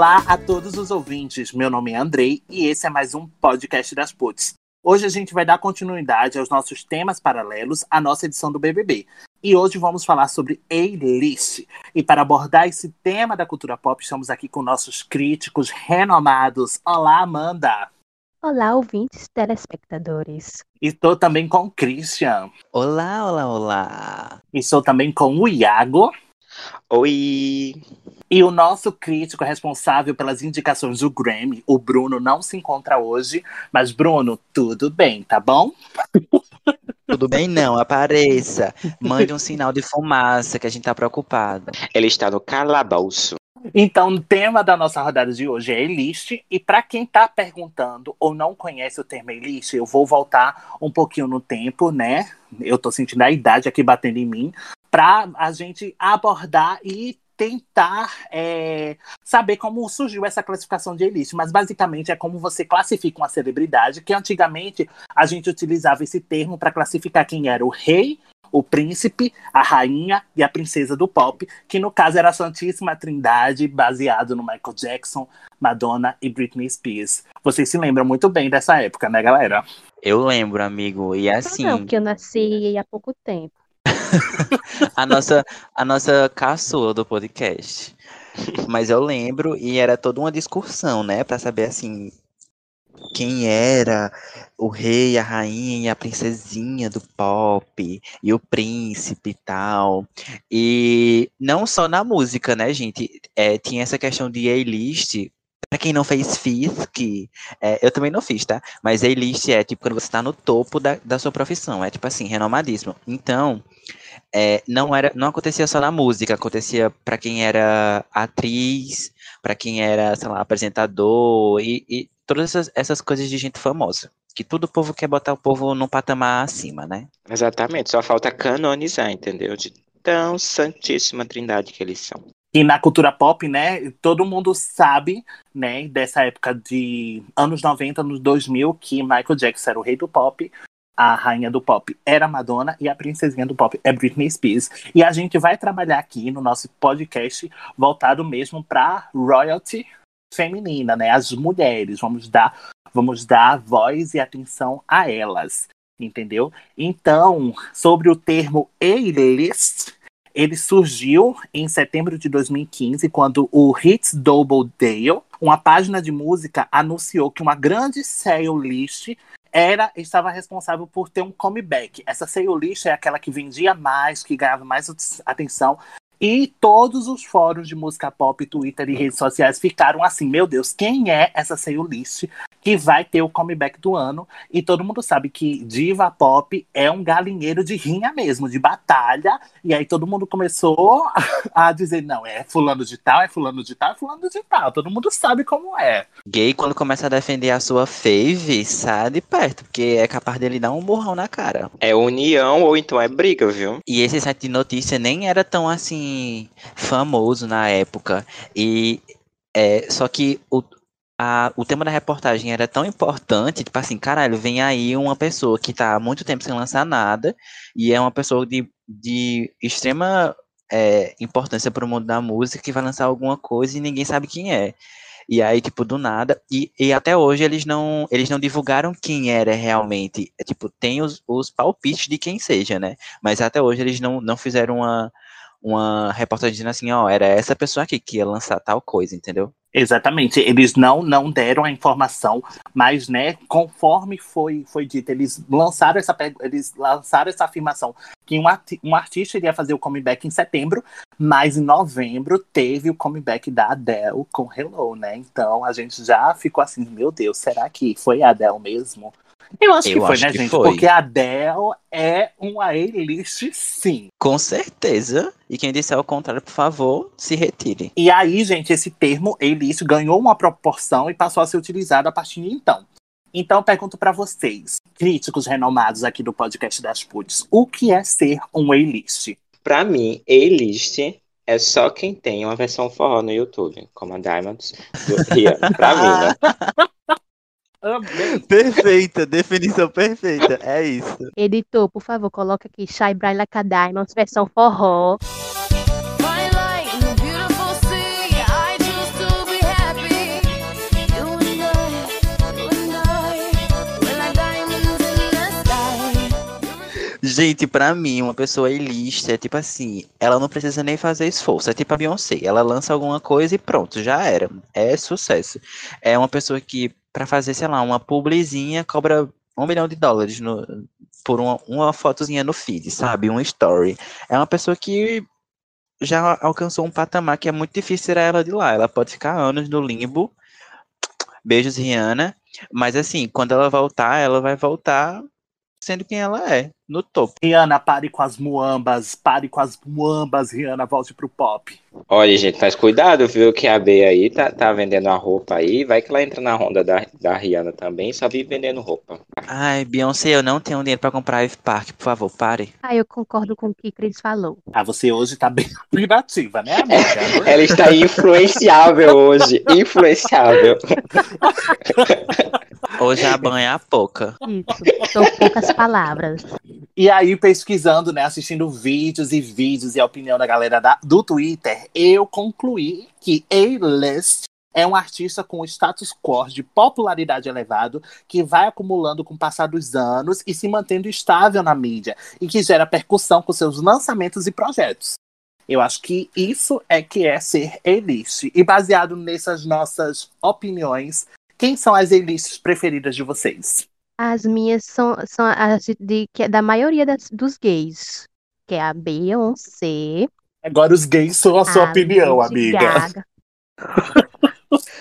Olá a todos os ouvintes, meu nome é Andrei e esse é mais um podcast das Puts. Hoje a gente vai dar continuidade aos nossos temas paralelos à nossa edição do BBB. E hoje vamos falar sobre A-List. E para abordar esse tema da cultura pop, estamos aqui com nossos críticos renomados. Olá, Amanda! Olá, ouvintes telespectadores. Estou também com o Christian. Olá, olá, olá. Estou também com o Iago. Oi! E o nosso crítico responsável pelas indicações do Grammy, o Bruno, não se encontra hoje. Mas, Bruno, tudo bem, tá bom? Tudo bem, não, apareça. Mande um sinal de fumaça que a gente tá preocupado. Ele está no calabouço. Então, o tema da nossa rodada de hoje é A-List. E para quem tá perguntando ou não conhece o termo A-List, eu vou voltar um pouquinho no tempo, né? Eu tô sentindo a idade aqui batendo em mim, para a gente abordar e tentar é, saber como surgiu essa classificação de elite, mas basicamente é como você classifica uma celebridade, que antigamente a gente utilizava esse termo para classificar quem era o rei, o príncipe, a rainha e a princesa do pop, que no caso era a Santíssima Trindade, baseado no Michael Jackson, Madonna e Britney Spears. Vocês se lembram muito bem dessa época, né, galera? Eu lembro, amigo, e assim. Não, que eu nasci há pouco tempo. A nossa, a nossa caçula do podcast. Mas eu lembro e era toda uma discussão, né, para saber assim quem era o rei, a rainha e a princesinha do pop e o príncipe e tal. E não só na música, né, gente? É, tinha essa questão de A-list. Pra quem não fez FIS, que é, eu também não fiz, tá? Mas A-list é tipo quando você tá no topo da, da sua profissão, é tipo assim, renomadíssimo. Então, é, não era, não acontecia só na música, acontecia para quem era atriz, para quem era, sei lá, apresentador e, e todas essas, essas, coisas de gente famosa. Que todo o povo quer botar o povo num patamar acima, né? Exatamente, só falta canonizar, entendeu? De tão santíssima trindade que eles são. E na cultura pop, né, todo mundo sabe, né, dessa época de anos 90, anos 2000, que Michael Jackson era o rei do pop, a rainha do pop era Madonna e a princesinha do pop é Britney Spears. E a gente vai trabalhar aqui no nosso podcast voltado mesmo para royalty feminina, né? As mulheres, vamos dar, vamos dar voz e atenção a elas, entendeu? Então, sobre o termo A-list, ele surgiu em setembro de 2015, quando o Hits Double Dale, uma página de música, anunciou que uma grande sale list era estava responsável por ter um comeback. Essa list é aquela que vendia mais, que ganhava mais atenção. E todos os fóruns de música pop, Twitter e redes sociais ficaram assim: meu Deus, quem é essa list que vai ter o comeback do ano? E todo mundo sabe que diva pop é um galinheiro de rinha mesmo, de batalha. E aí todo mundo começou a dizer: não, é fulano de tal, é fulano de tal, é fulano de tal. Todo mundo sabe como é. Gay, quando começa a defender a sua fave, sai de perto, porque é capaz dele dar um burrão na cara. É união ou então é briga, viu? E esse site de notícia nem era tão assim famoso na época. E é, só que o, a, o tema da reportagem era tão importante, tipo assim, caralho, vem aí uma pessoa que tá há muito tempo sem lançar nada, e é uma pessoa de, de extrema é, importância para o mundo da música que vai lançar alguma coisa e ninguém sabe quem é. E aí, tipo, do nada. E, e até hoje eles não, eles não divulgaram quem era realmente. É, tipo, tem os, os palpites de quem seja, né? Mas até hoje eles não, não fizeram uma, uma reportagem dizendo assim, ó, era essa pessoa aqui que ia lançar tal coisa, entendeu? Exatamente, eles não não deram a informação, mas né, conforme foi foi dito, eles lançaram essa eles lançaram essa afirmação que um, arti um artista iria fazer o comeback em setembro, mas em novembro teve o comeback da Adele com Hello, né? Então a gente já ficou assim, meu Deus, será que foi a Adele mesmo? Eu acho eu que foi, acho né, gente? Foi. Porque a Adele é uma A-list, sim. Com certeza. E quem disser o contrário, por favor, se retire. E aí, gente, esse termo A-list ganhou uma proporção e passou a ser utilizado a partir de então. Então, pergunto para vocês, críticos renomados aqui do podcast das Pudes, o que é ser um A-list? Para mim, A-list é só quem tem uma versão forró no YouTube, como a Diamonds do Rihanna. Pra mim, né? Amei. Perfeita, definição perfeita. É isso. Editor, por favor, coloca aqui Shai Braila Diamonds, versão forró. Gente, pra mim, uma pessoa ilícita é tipo assim, ela não precisa nem fazer esforço. É tipo a Beyoncé, ela lança alguma coisa e pronto, já era. É sucesso. É uma pessoa que, pra fazer, sei lá, uma publizinha, cobra um milhão de dólares no, por uma, uma fotozinha no feed, sabe? Um story. É uma pessoa que já alcançou um patamar que é muito difícil tirar ela de lá. Ela pode ficar anos no limbo. Beijos, Rihanna. Mas assim, quando ela voltar, ela vai voltar sendo quem ela é, no topo. Rihanna, pare com as muambas, pare com as muambas, Rihanna, volte pro pop. Olha, gente, mas cuidado, viu? Que a B aí tá, tá vendendo a roupa aí. Vai que ela entra na ronda da, da Rihanna também, só vive vendendo roupa. Ai, Beyoncé, eu não tenho dinheiro pra comprar Eve Park, por favor, pare. Ah, eu concordo com o que Cris falou. Ah, você hoje tá bem privativa, né, amiga? Ela está influenciável hoje. Influenciável. Hoje a banha é a pouca. Isso, são poucas palavras. E aí, pesquisando, né, assistindo vídeos e vídeos e a opinião da galera da- do Twitter, eu concluí que A-List é um artista com status quo de popularidade elevado que vai acumulando com o passar dos anos e se mantendo estável na mídia e que gera percussão com seus lançamentos e projetos. Eu acho que isso é que é ser A-List. E baseado nessas nossas opiniões, quem são as A-Lists preferidas de vocês? As minhas são, são as de, que é da maioria das- dos gays, que é a Beyoncé, Agora os gays são a sua a opinião, Lady amiga.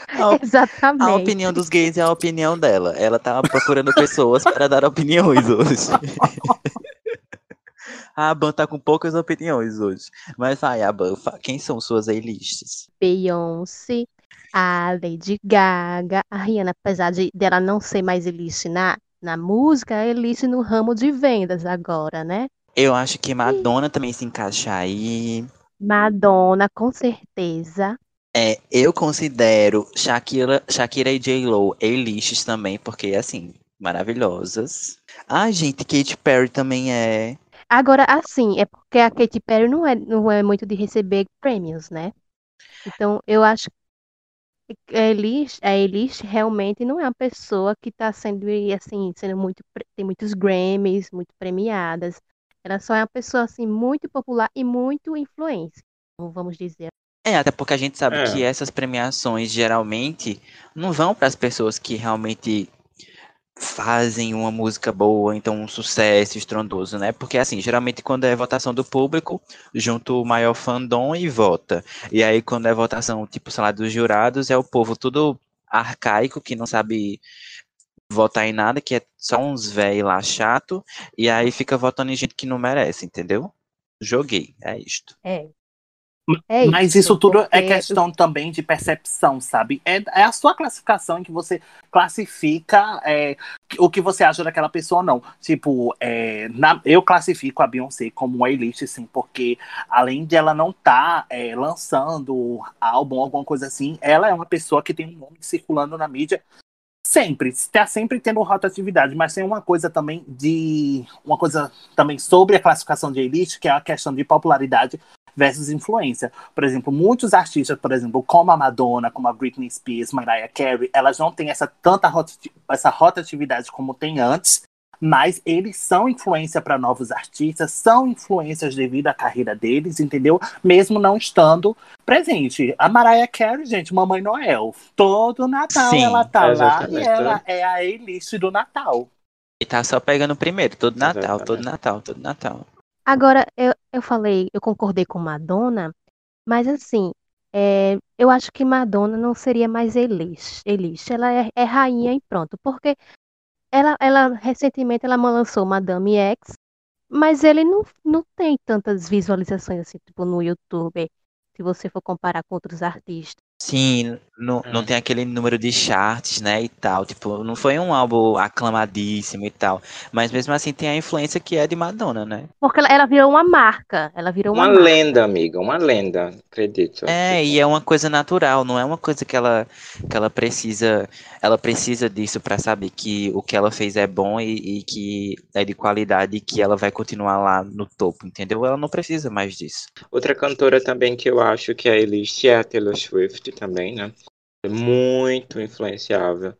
A, Exatamente. a opinião dos gays é a opinião dela. Ela tava procurando pessoas para dar opiniões hoje. A Ban tá com poucas opiniões hoje. Mas vai, Aban, fa- quem são suas A-lists? Beyoncé, a Lady Gaga, a Rihanna, apesar de dela não ser mais elite na, na música, é elite no ramo de vendas agora, né? Eu acho que Madonna também se encaixa aí. Madonna, com certeza. É, eu considero Shakira, Shakira e J-Lo A-lists também, porque, assim, maravilhosas. Ah, gente, Katy Perry também é. Agora, assim, é porque a Katy Perry não é, não é muito de receber prêmios, né? Então, eu acho que a Eilish realmente não é uma pessoa que está sendo, assim, sendo muito, tem muitos Grammys, muito premiadas. Ela só é uma pessoa, assim, muito popular e muito influente, como vamos dizer. É, até porque a gente sabe É. que essas premiações geralmente não vão para as pessoas que realmente fazem uma música boa, então um sucesso estrondoso, né? Porque assim, geralmente quando é votação do público, junto o maior fandom e vota. E aí quando é votação, tipo, sei lá, dos jurados, é o povo tudo arcaico que não sabe votar em nada, que é só uns véi lá chato, e aí fica votando em gente que não merece, entendeu? Joguei, é isto. É. É Mas isso tudo é porque questão também de percepção, sabe? É, é a sua classificação em que você classifica é, o que você acha daquela pessoa ou não. Tipo, é, na- eu classifico a Beyoncé como um A-list, sim, porque além de ela não estar lançando álbum, alguma coisa assim, ela é uma pessoa que tem um nome circulando na mídia Sempre, está sempre tendo rotatividade, mas tem uma coisa também de. Uma coisa também sobre a classificação de elite, que é a questão de popularidade versus influência. Por exemplo, muitos artistas, por exemplo, como a Madonna, como a Britney Spears, Mariah Carey, elas não têm essa tanta rotati- essa rotatividade como tem antes, mas eles são influência para novos artistas, são influências devido à carreira deles, entendeu? Mesmo não estando presente. A Mariah Carey, gente, Mamãe Noel, todo Natal Sim, ela tá lá e exatamente, ela é a A-list do Natal. E tá só pegando primeiro, todo Natal, todo Exatamente. Natal, todo Natal. Agora, eu, eu falei, eu concordei com Madonna, mas assim, é, eu acho que Madonna não seria mais Eilish. Eilish, ela é, é rainha e pronto, porque ela, ela recentemente ela lançou Madame X, mas ele não, não tem tantas visualizações assim, tipo no YouTube, se você for comparar com outros artistas. Sim, não, não Hum. tem aquele número de charts, né, e tal. Tipo, não foi um álbum aclamadíssimo e tal. Mas mesmo assim tem a influência que é de Madonna, né? Porque ela, ela virou uma marca, ela virou uma Uma marca. lenda, amiga, uma lenda, acredito. É, e é uma coisa natural, não é uma coisa que ela, que ela precisa, ela precisa disso pra saber que o que ela fez é bom e, e que é de qualidade e que ela vai continuar lá no topo, entendeu? Ela não precisa mais disso. Outra cantora também que eu acho que é a elite é a Taylor Swift também, né? Muito influenciável.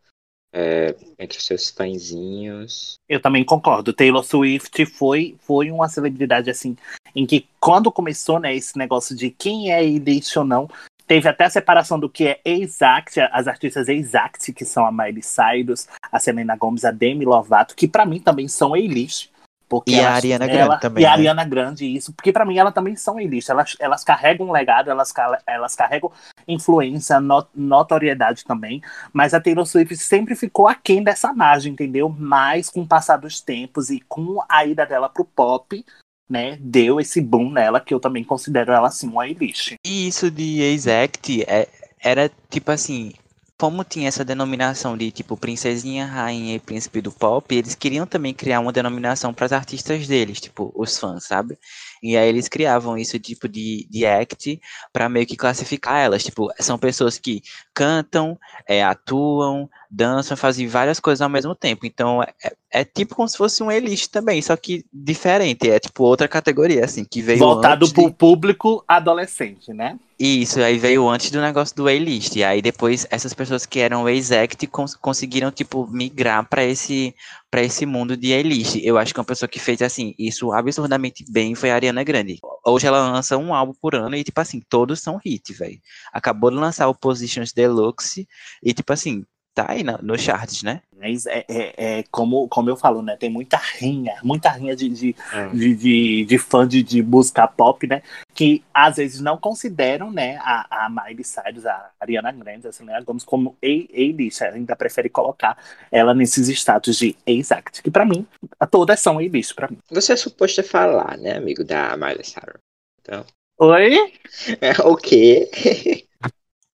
é, entre seus fãzinhos. Eu também concordo. Taylor Swift foi, foi uma celebridade assim, em que quando começou, né, esse negócio de quem é elite ou não, teve até a separação do que é exact, as artistas exact, que são a Miley Cyrus, a Selena Gomez, a Demi Lovato, que para mim também são elite. Porque E a Ariana ela- Grande também, E a né? Ariana Grande, isso. Porque pra mim elas também são elite. Elas, elas carregam um legado, elas, elas carregam influência, no- notoriedade também. Mas a Taylor Swift sempre ficou aquém dessa margem, entendeu? Mas com o passar dos tempos e com a ida dela pro pop, né, deu esse boom nela, que eu também considero ela assim uma elite. E isso de exact é, era tipo assim, como tinha essa denominação de tipo princesinha, rainha e príncipe do pop, eles queriam também criar uma denominação para as artistas deles, tipo os fãs, sabe? E aí eles criavam isso tipo de, de act para meio que classificar elas, tipo, são pessoas que cantam, é, atuam, dançam, fazem várias coisas ao mesmo tempo. Então é, é- tipo como se fosse um elite também, só que diferente, é tipo outra categoria assim, que veio Voltado antes de- pro público adolescente, né? isso, aí veio antes do negócio do A-list. E aí depois essas pessoas que eram exact cons conseguiram, tipo, migrar para esse para esse mundo de A-list. Eu acho que uma pessoa que fez, assim, isso absurdamente bem foi a Ariana Grande. Hoje ela lança um álbum por ano e, tipo assim, todos são hit, velho. Acabou de lançar o Positions Deluxe e, tipo assim, tá aí na, nos charts, né? Mas é, é, é como, como eu falo, né? Tem muita rinha, muita rinha de, de, É. de, de, de fã de, de música pop, né? Que às vezes não consideram, né, a, a Miley Cyrus, a Ariana Grande, a Selena Gomez como A-list. Ainda prefere colocar ela nesses status de exact, que pra mim, todas são A-list pra mim. Você é suposto a falar, né, amigo da Miley Cyrus? Então, Oi? é, o quê?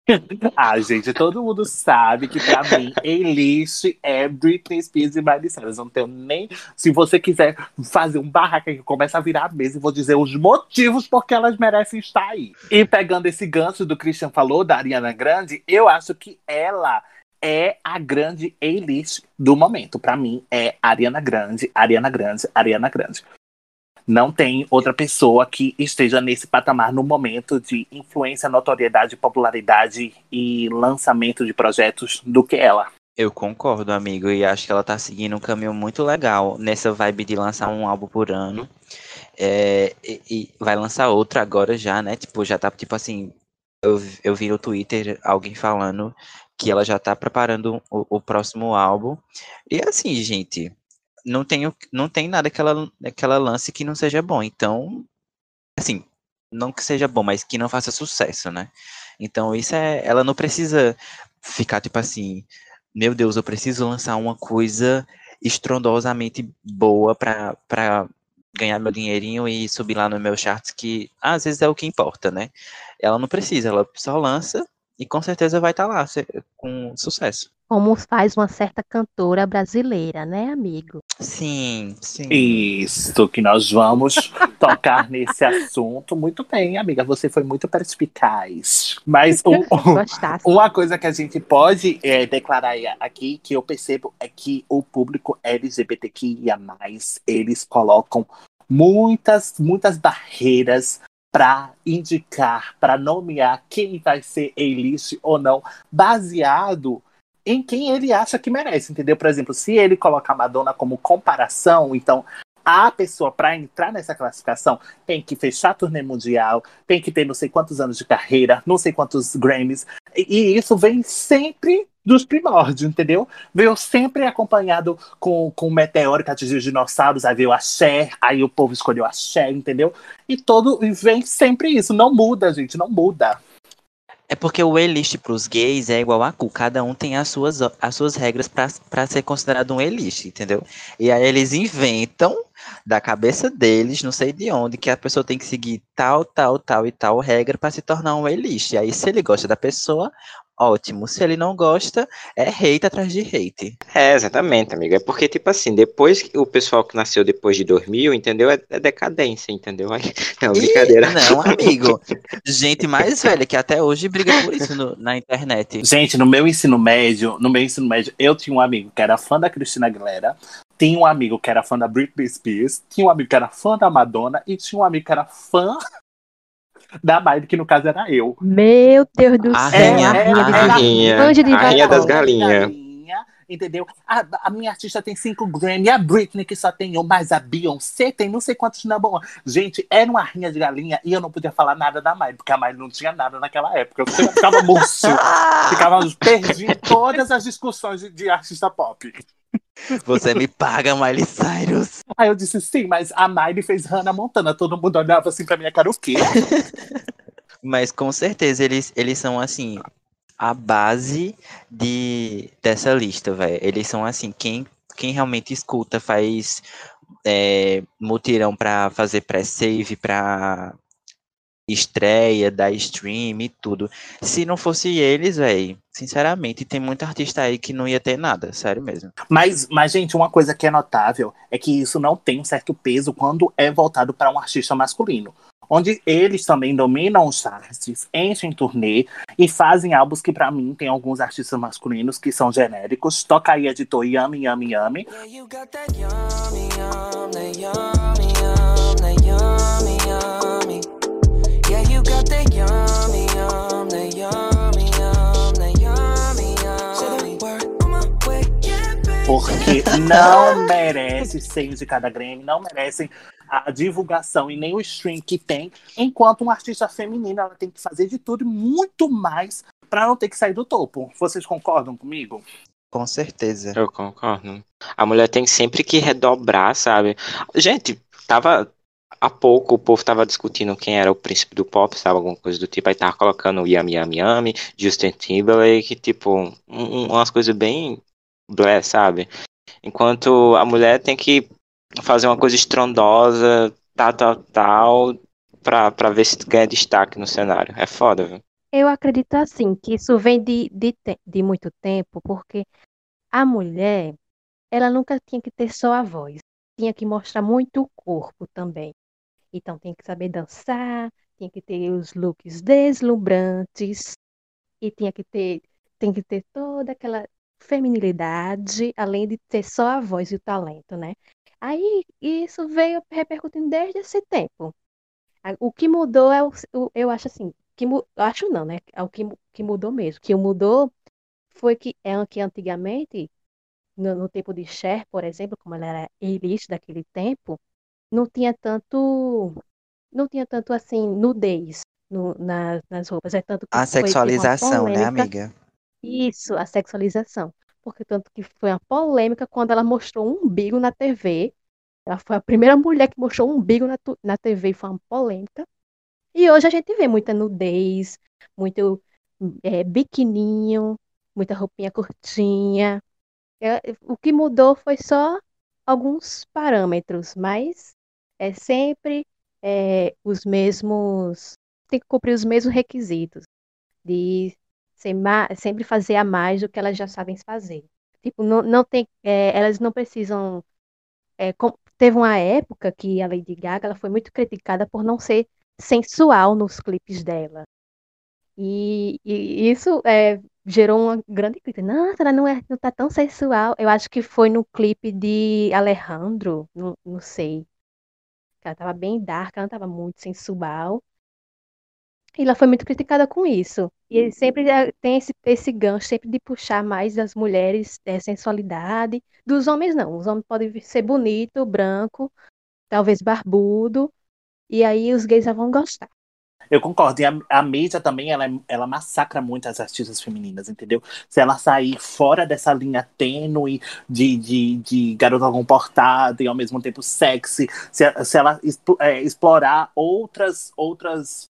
Ah, gente, todo mundo sabe que pra mim, A-list é Britney Spears e Miley Cyrus. Eu Não tenho nem. Se você quiser fazer um barraco que começa a virar a mesa, eu vou dizer os motivos porque elas merecem estar aí. E pegando esse gancho do Christian falou, da Ariana Grande, eu acho que ela é a grande A-list do momento. Pra mim, é Ariana Grande, Ariana Grande, Ariana Grande. Não tem outra pessoa que esteja nesse patamar no momento de influência, notoriedade, popularidade e lançamento de projetos do que ela. Eu concordo, amigo, e acho que ela tá seguindo um caminho muito legal nessa vibe de lançar um álbum por ano. É, e, e vai lançar outro agora já, né? Tipo, já tá, tipo assim, eu, eu vi no Twitter alguém falando que ela já tá preparando o, o próximo álbum. E assim, gente, não tem, não tem nada que ela, que ela lance que não seja bom. Então, assim, não que seja bom, mas que não faça sucesso, né? Então, isso é. Ela não precisa ficar, tipo assim, meu Deus, eu preciso lançar uma coisa estrondosamente boa pra ganhar meu dinheirinho e subir lá no meu charts, que às vezes é o que importa, né? Ela não precisa, ela só lança e com certeza vai estar lá se- com sucesso. Como faz uma certa cantora brasileira, né, amigo? Sim, sim. Isso, que nós vamos tocar nesse assunto. Muito bem, amiga, você foi muito perspicaz. Mas Gostasse. Uma coisa que a gente pode é, declarar aqui, que eu percebo, é que o público LGBTQIA+, eles colocam muitas, muitas barreiras para indicar, para nomear quem vai ser A-list ou não, baseado em quem ele acha que merece, entendeu? Por exemplo, se ele colocar a Madonna como comparação, então a pessoa para entrar nessa classificação tem que fechar turnê mundial, tem que ter não sei quantos anos de carreira, não sei quantos Grammys, e, isso vem sempre dos primórdios, entendeu? Veio sempre acompanhado com, com meteórica de dinossauros, aí veio axé, aí o povo escolheu axé, entendeu? E todo e vem sempre isso, não muda, gente, não muda. É porque o A-list pros gays é igual a cu, cada um tem as suas, as suas regras pra ser considerado um A-list, entendeu? E aí eles inventam da cabeça deles, não sei de onde, que a pessoa tem que seguir tal, tal, tal e tal regra pra se tornar um A-list. E aí se ele gosta da pessoa, ótimo. Se ele não gosta, é hate atrás de hate. É, exatamente, amigo. É porque, tipo assim, depois que o pessoal que nasceu depois de 2000, entendeu? É, é decadência, entendeu? Aí, é uma brincadeira. Não, amigo. Gente mais velha que até hoje briga por isso no- na internet. Gente, no meu ensino médio, no meu ensino médio, eu tinha um amigo que era fã da Cristina Aguilera, tinha um amigo que era fã da Britney Spears, tinha um amigo que era fã da Madonna e tinha um amigo que era fã da Miley, que no caso era eu. Meu Deus do A céu, rainha, a a rainha rainha. A rainha das galinhas. galinha, entendeu? A, a minha artista tem cinco Grammy, a Britney que só tem um, mas a Beyoncé tem não sei quantos na boa. Gente, era uma rinha de galinha e eu não podia falar nada da Miley, porque a Miley não tinha nada naquela época. Eu ficava murcho, ficava, perdi todas as discussões de, de artista pop. Você me paga, Miley Cyrus. Aí eu disse, sim, mas a Miley fez Hannah Montana. Todo mundo olhava assim pra minha cara, o quê? Mas com certeza eles, eles são assim a base de dessa lista, velho. Eles são assim, quem, quem realmente escuta faz é, mutirão para fazer pré-save, para estreia, da stream e tudo. Se não fosse eles, velho, sinceramente, tem muita artista aí que não ia ter nada, sério mesmo. Mas, mas, gente, uma coisa que é notável é que isso não tem um certo peso quando é voltado para um artista masculino. Onde eles também dominam os charts, enchem turnê e fazem álbuns que, para mim, tem alguns artistas masculinos que são genéricos. Toca aí, editor Yami Yami Yami. Porque não merece ser indicada Grammy, não merecem a divulgação e nem o stream que tem, enquanto uma artista feminina ela tem que fazer de tudo e muito mais para não ter que sair do topo. Vocês concordam comigo? Com certeza. Eu concordo. A mulher tem sempre que redobrar, sabe? Gente, tava há pouco o povo tava discutindo quem era o príncipe do pop, sabe? Alguma coisa do tipo. Aí tava colocando o Yami Yami Yami, Justin Timberlake, tipo, um, umas coisas bem blé, sabe? Enquanto a mulher tem que fazer uma coisa estrondosa, tal, tal, tal, pra, pra ver se ganha destaque no cenário. É foda, viu? Eu acredito assim, que isso vem de, de, de muito tempo, porque a mulher, ela nunca tinha que ter só a voz, tinha que mostrar muito o corpo também. Então tem que saber dançar, tinha que ter os looks deslumbrantes e tinha que ter, tem que ter toda aquela feminilidade, além de ter só a voz e o talento, né? Aí isso veio repercutindo desde esse tempo. O que mudou é o, eu acho assim, que acho não, né? É o que, que mudou mesmo. O que mudou foi que é que antigamente, no, no tempo de Cher, por exemplo, como ela era elite daquele tempo, não tinha tanto não tinha tanto assim nudez no, na, nas roupas. É tanto a sexualização, né, amiga? Isso, a sexualização. Porque tanto que foi uma polêmica quando ela mostrou um umbigo na TV. Ela foi a primeira mulher que mostrou um umbigo na, na TV e foi uma polêmica. E hoje a gente vê muita nudez, muito é, biquininho, muita roupinha curtinha. É, o que mudou foi só alguns parâmetros, mas é sempre é, os mesmos. Tem que cumprir os mesmos requisitos de sempre fazer a mais do que elas já sabem fazer. Tipo, não, não tem, é, elas não precisam. É, com, teve uma época que a Lady Gaga ela foi muito criticada por não ser sensual nos clipes dela. E, e isso é, gerou uma grande crítica. Nossa, ela não, é, não tá tão sensual. Eu acho que foi no clipe de Alejandro, não, não sei. Ela tava bem dark, ela não tava muito sensual. E ela foi muito criticada com isso. E ele sempre eh, tem esse, esse gancho sempre de puxar mais das mulheres é, sensualidade. Dos homens, não. Os homens podem ser bonito, branco, talvez barbudo. E aí os gays já vão gostar. Eu concordo. E a, a mídia também, ela, ela massacra muito as artistas femininas, entendeu? Se ela sair fora dessa linha tênue de, de, de garota comportada e ao mesmo tempo sexy, se, se ela é, explorar outras, outras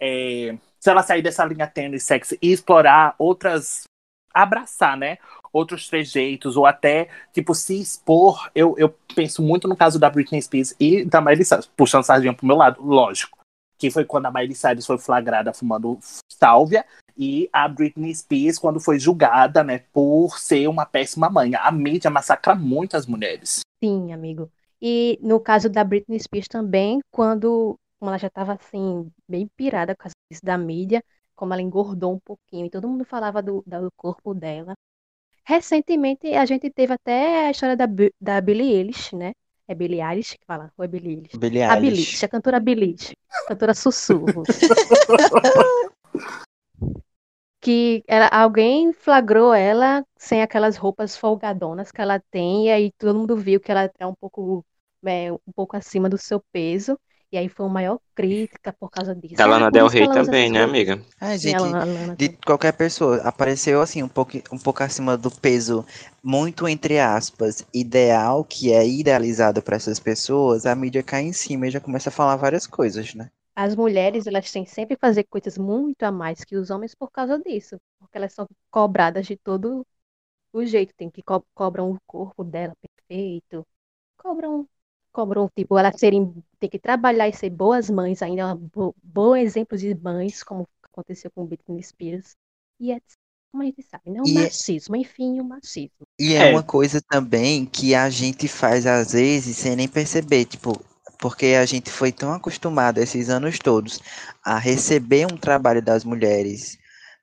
é, se ela sair dessa linha tênue sexy e explorar outras. abraçar, né? Outros trejeitos, ou até, tipo, se expor. Eu, eu penso muito no caso da Britney Spears e da Miley Cyrus, puxando sardinha pro meu lado, lógico. Que foi quando a Miley Cyrus foi flagrada fumando sálvia e a Britney Spears quando foi julgada, né, por ser uma péssima mãe. A mídia massacra muito as mulheres. Sim, amigo. E no caso da Britney Spears também, quando como ela já estava assim, bem pirada com isso da mídia, como ela engordou um pouquinho e todo mundo falava do, do corpo dela. Recentemente a gente teve até a história da, da Billie Eilish, né? É Billie Eilish que fala? Ou é Billie Eilish? Billie a Billie Eilish, a cantora Billie Eilish, cantora sussurros. que ela, alguém flagrou ela sem aquelas roupas folgadonas que ela tem, e aí todo mundo viu que ela é um pouco, é, um pouco acima do seu peso. E aí foi uma maior crítica por causa disso. Da Lana por Del que Rey também, né, amiga? Ai, gente, a Lana- Lana de Del- qualquer pessoa, apareceu assim, um pouco, um pouco acima do peso, muito entre aspas, ideal, que é idealizado para essas pessoas, a mídia cai em cima e já começa a falar várias coisas, né? As mulheres, elas têm sempre que fazer coisas muito a mais que os homens por causa disso. Porque elas são cobradas de todo o jeito. Tem que co cobram o corpo dela perfeito. Cobram, cobram, tipo, elas serem, tem que trabalhar e ser boas mães ainda. é um bo bom exemplo de mães, como aconteceu com Britney Spears. E é, como a gente sabe, né? O E é- machismo, enfim, o machismo. E é É. uma coisa também que a gente faz às vezes sem nem perceber, tipo, porque a gente foi tão acostumado esses anos todos a receber um trabalho das mulheres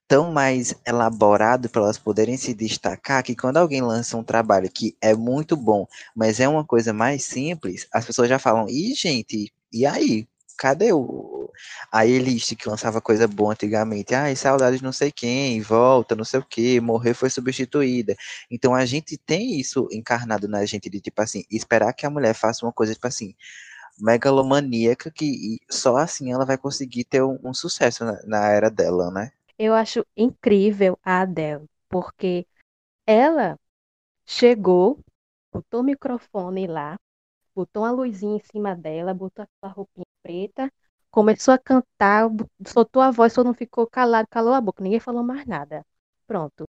tão mais elaborado para elas poderem se destacar, que quando alguém lança um trabalho que é muito bom, mas é uma coisa mais simples, as pessoas já falam, ih, gente, e aí? Cadê o a Elist que lançava coisa boa antigamente? Ai, saudades não sei quem, volta, não sei o que, morrer foi substituída. Então a gente tem isso encarnado na gente de tipo assim, esperar que a mulher faça uma coisa tipo assim, megalomaníaca que e só assim ela vai conseguir ter um, um sucesso na, na era dela, né? Eu acho incrível a Adele, porque ela chegou, botou o microfone lá, botou uma luzinha em cima dela, botou aquela roupinha preta, começou a cantar, soltou a voz, todo mundo ficou calado, calou a boca, ninguém falou mais nada. Pronto.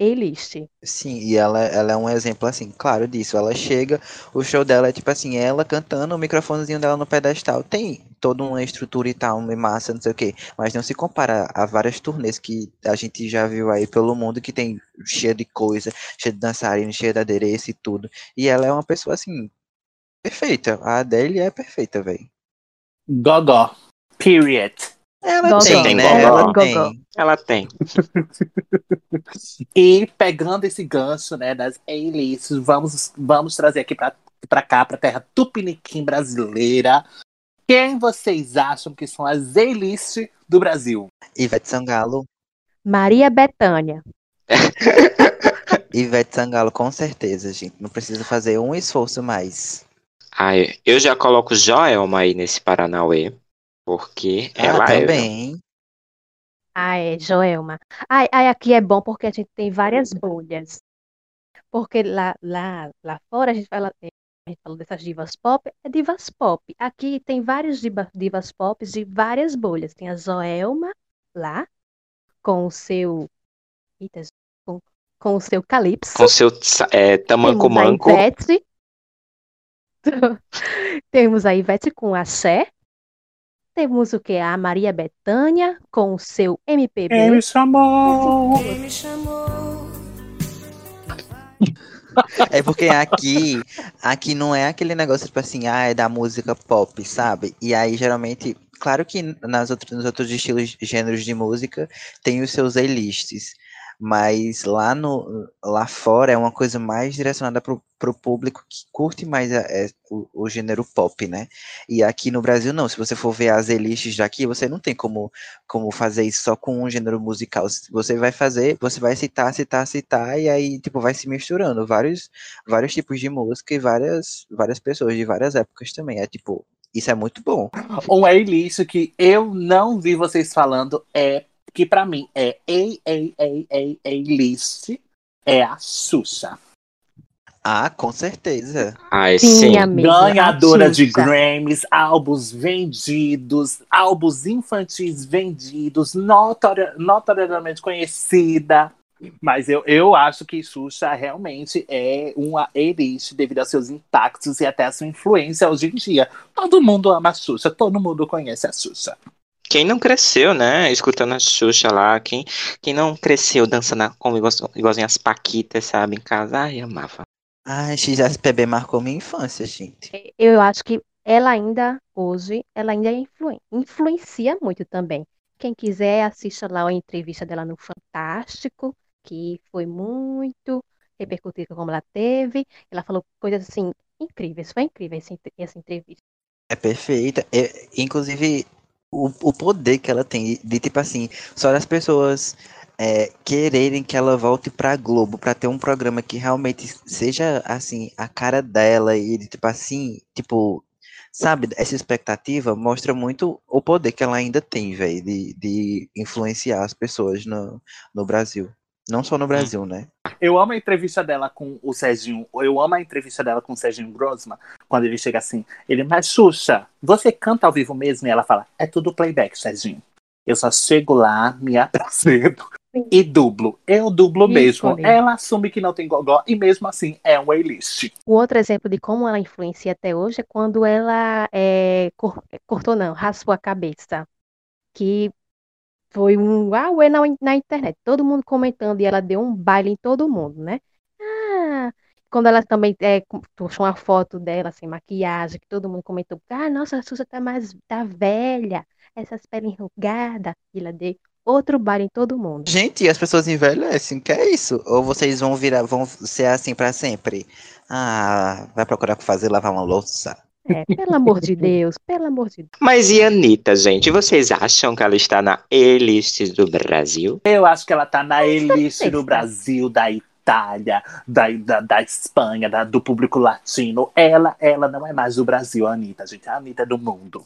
A-list. Sim, e ela, ela é um exemplo assim, claro disso. Ela chega, o show dela é tipo assim, ela cantando, o microfonezinho dela no pedestal. Tem toda uma estrutura e tal, uma massa, não sei o quê, mas não se compara a várias turnês que a gente já viu aí pelo mundo que tem cheia de coisa, cheia de dançarino, cheia de adereço e tudo. E ela é uma pessoa assim, perfeita. A Adele é perfeita, velho. Gogó. Period. Ela Gogó. tem, Tem né? Ela Gogó. tem. Ela tem. E pegando esse gancho, né, das A-lists, vamos, vamos trazer aqui pra, pra cá, pra terra tupiniquim brasileira. Quem vocês acham que são as A-list do Brasil? Ivete Sangalo. Maria Bethânia. Ivete Sangalo, com certeza, gente. Não precisa fazer um esforço mais. Ai, eu já coloco Joelma aí nesse Paranauê. Porque ela ah, é. Ah, é, Joelma. Ai, ai, aqui é bom porque a gente tem várias bolhas. Porque lá, lá, lá fora a gente fala, é, a gente falou dessas divas pop, é divas pop. Aqui tem várias diva- divas pop de várias bolhas. Tem a Joelma lá, com o seu. Eita, com, com o seu calypso. Com seu é, tamanco Temos a manco. Ivete. Temos a Ivete com axé. Temos o que? A Maria Bethânia com o seu MPB. Quem me chamou? Assim, me chamou. É porque aqui, aqui não é aquele negócio, tipo assim, ah, é da música pop, sabe? E aí, geralmente, claro que nas outras, nos outros estilos, gêneros de música, tem os seus playlists. Mas lá, no, lá fora é uma coisa mais direcionada pro, pro público que curte mais a- é, o, o gênero pop, né? E aqui no Brasil, não. Se você for ver as playlists daqui, você não tem como, como fazer isso só com um gênero musical. Você vai fazer, você vai citar, citar, citar, e aí, tipo, vai se misturando vários, vários tipos de música e várias, várias pessoas de várias épocas também. É tipo, isso é muito bom. Um A-list que eu não vi vocês falando é que pra mim é A, A, A, A, A-list é a Xuxa. Ah, com certeza. Ai, Sim, sim. amiga. Ganhadora de. Grammys, álbuns vendidos, álbuns infantis vendidos, notori- notoriamente conhecida. Mas eu, eu acho que Xuxa realmente é uma elite devido aos seus impactos e até a sua influência hoje em dia. Todo mundo ama a Xuxa, todo mundo conhece a Xuxa. Quem não cresceu, né? Escutando a Xuxa lá. Quem, quem não cresceu dançando como igual, igualzinho as Paquitas, sabe? Em casa. Ai, amava. Ah, XSPB marcou minha infância, gente. Eu acho que ela ainda, hoje, ela ainda influen- influencia muito também. Quem quiser, assista lá a entrevista dela no Fantástico, que foi muito repercutida como ela teve. Ela falou coisas assim incríveis, foi incrível essa, entre- essa entrevista. É perfeita. É, inclusive, o, o poder que ela tem de, tipo assim, só das pessoas é, quererem que ela volte pra Globo pra ter um programa que realmente seja assim a cara dela e tipo assim, tipo, sabe, essa expectativa mostra muito o poder que ela ainda tem, velho, de, de influenciar as pessoas no, no Brasil. Não só no Brasil, né? Eu amo a entrevista dela com o Serginho. Eu amo a entrevista dela com o Serginho Grossman. Quando ele chega assim, ele, mas Xuxa, você canta ao vivo mesmo? E ela fala, é tudo playback, Serginho. Eu só chego lá, me apresento e dublo. Eu dublo mesmo. Ícone. Ela assume que não tem gogó e mesmo assim é um A-list. O outro exemplo de como ela influencia até hoje é quando ela é, cor- cortou, não, raspou a cabeça. Que foi um auê na, na internet. Todo mundo comentando e ela deu um baile em todo mundo, né? Ah, quando ela também é, postou uma foto dela sem maquiagem, que todo mundo comentou, ah, nossa, a Xuxa tá mais, tá velha, essas peles enrugadas. E ela deu outro baile em todo mundo. Gente, as pessoas envelhecem, que é isso? Ou vocês vão virar, vão ser assim pra sempre? Ah, vai procurar o que fazer, lavar uma louça. É, pelo amor de Deus, pelo amor de Deus. Mas e a Anitta, gente? Vocês acham que ela está na A-list do Brasil? Eu acho que ela tá na A-list certeza. do Brasil, da Itália, da, da, da Espanha, da- do público latino. Ela, ela não é mais do Brasil, a Anitta, gente. A Anitta é do mundo.